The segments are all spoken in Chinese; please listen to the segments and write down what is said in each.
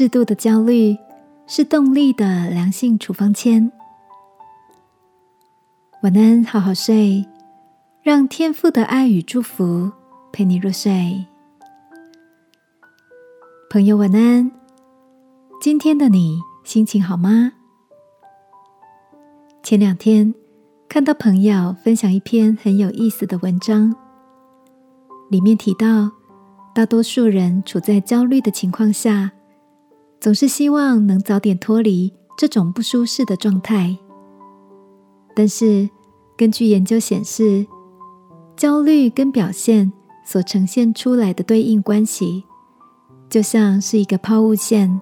适度的焦虑是动力的良性处方签。晚安，好好睡，让天父的爱与祝福陪你入睡。朋友，晚安。今天的你心情好吗？前两天看到朋友分享一篇很有意思的文章，里面提到，大多数人处在焦虑的情况下，总是希望能早点脱离这种不舒适的状态。但是，根据研究显示，焦虑跟表现所呈现出来的对应关系，就像是一个抛物线。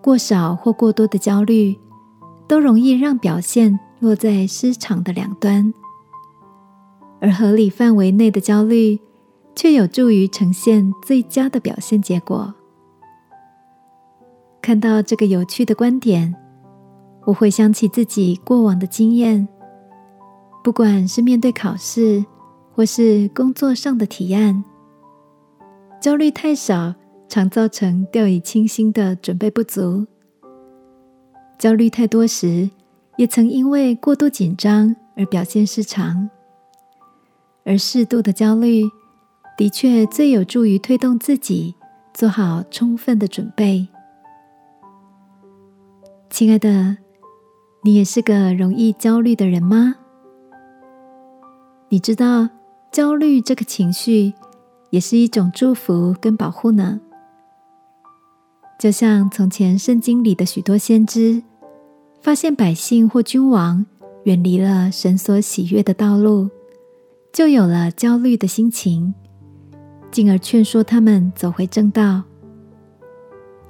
过少或过多的焦虑，都容易让表现落在失常的两端；而合理范围内的焦虑，却有助于呈现最佳的表现结果。看到这个有趣的观点，我会想起自己过往的经验，不管是面对考试，或是工作上的提案，焦虑太少。常造成掉以轻心的准备不足，焦虑太多时，也曾因为过度紧张而表现失常。而适度的焦虑，的确最有助于推动自己做好充分的准备。亲爱的，你也是个容易焦虑的人吗？你知道，焦虑这个情绪也是一种祝福跟保护呢。就像从前圣经里的许多先知，发现百姓或君王远离了神所喜悦的道路，就有了焦虑的心情，进而劝说他们走回正道。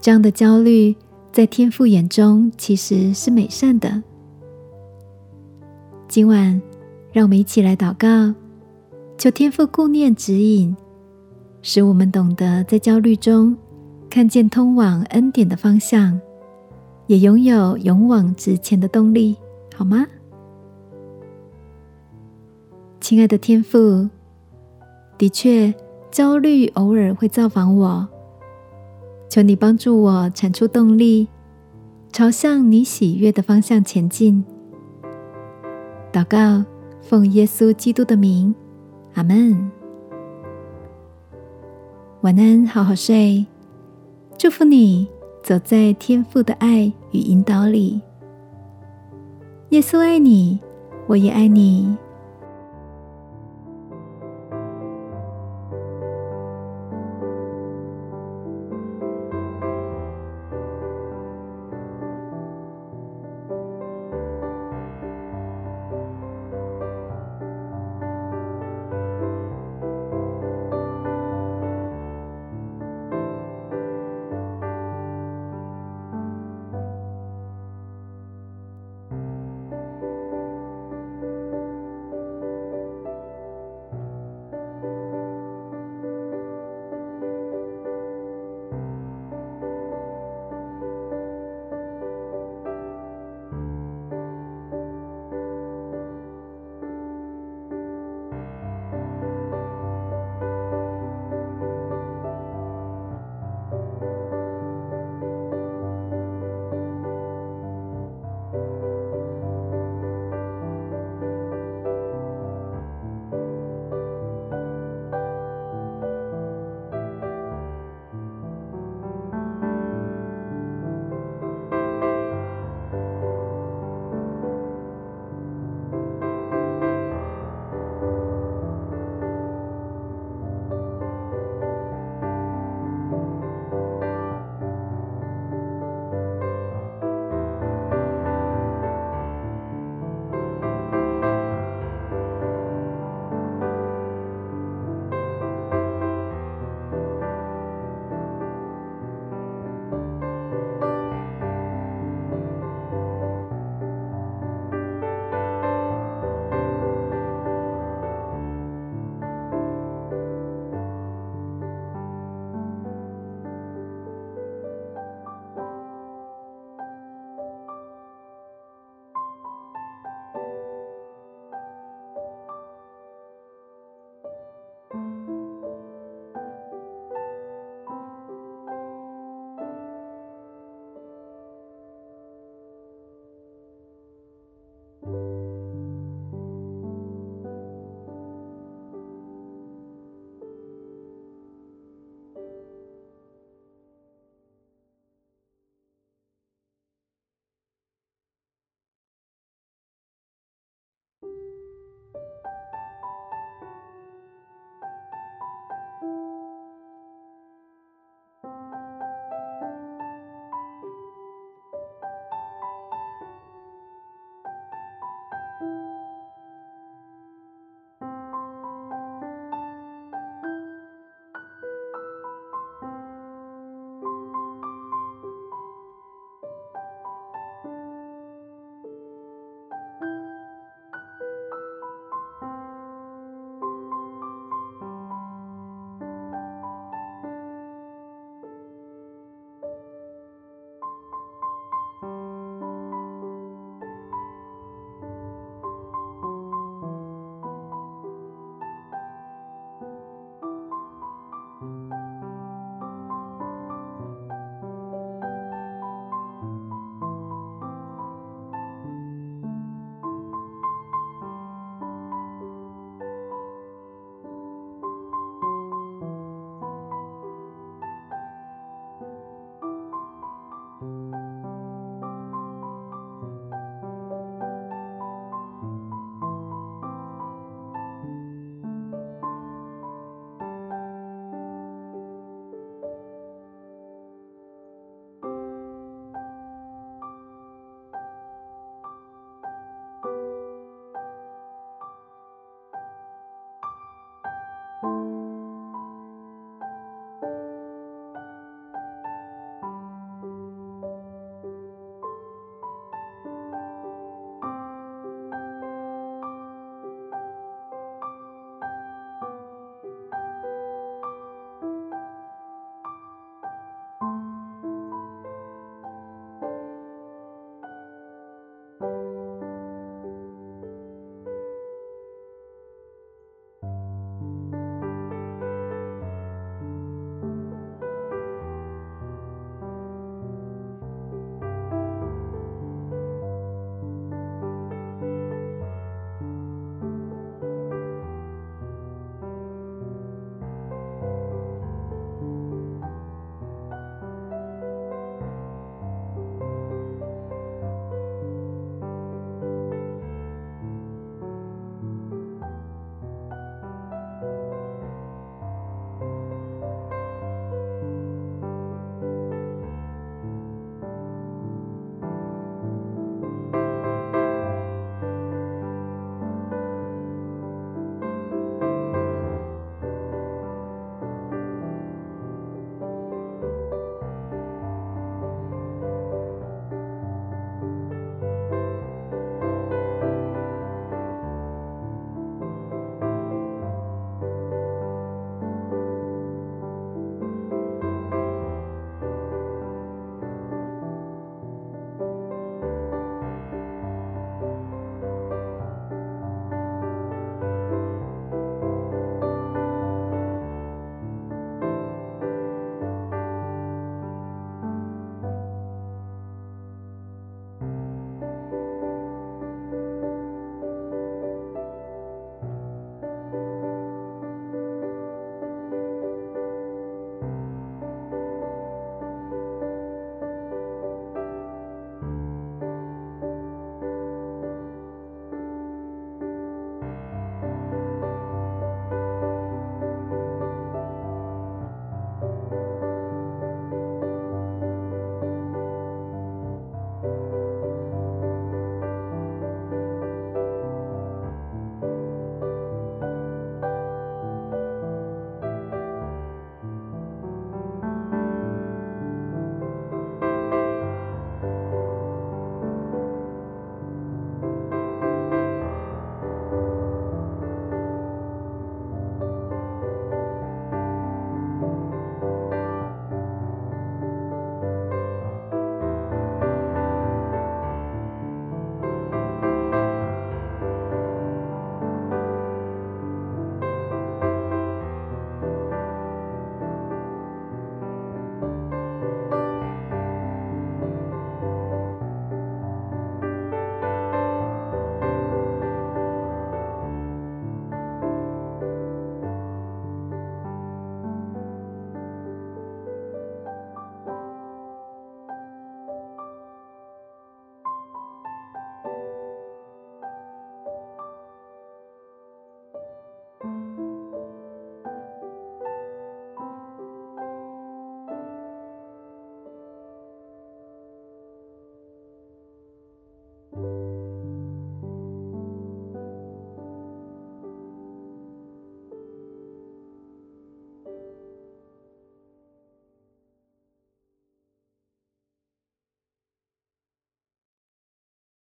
这样的焦虑，在天父眼中其实是美善的。今晚，让我们一起来祷告，求天父顾念指引，使我们懂得在焦虑中。看见通往恩典的方向，也拥有勇往直前的动力，好吗？亲爱的天父，的确，焦虑偶尔会造访我，求你帮助我产出动力，朝向你喜悦的方向前进。祷告，奉耶稣基督的名，阿门。晚安，好好睡。祝福你走在天父的爱与引导里。耶稣爱你，我也爱你。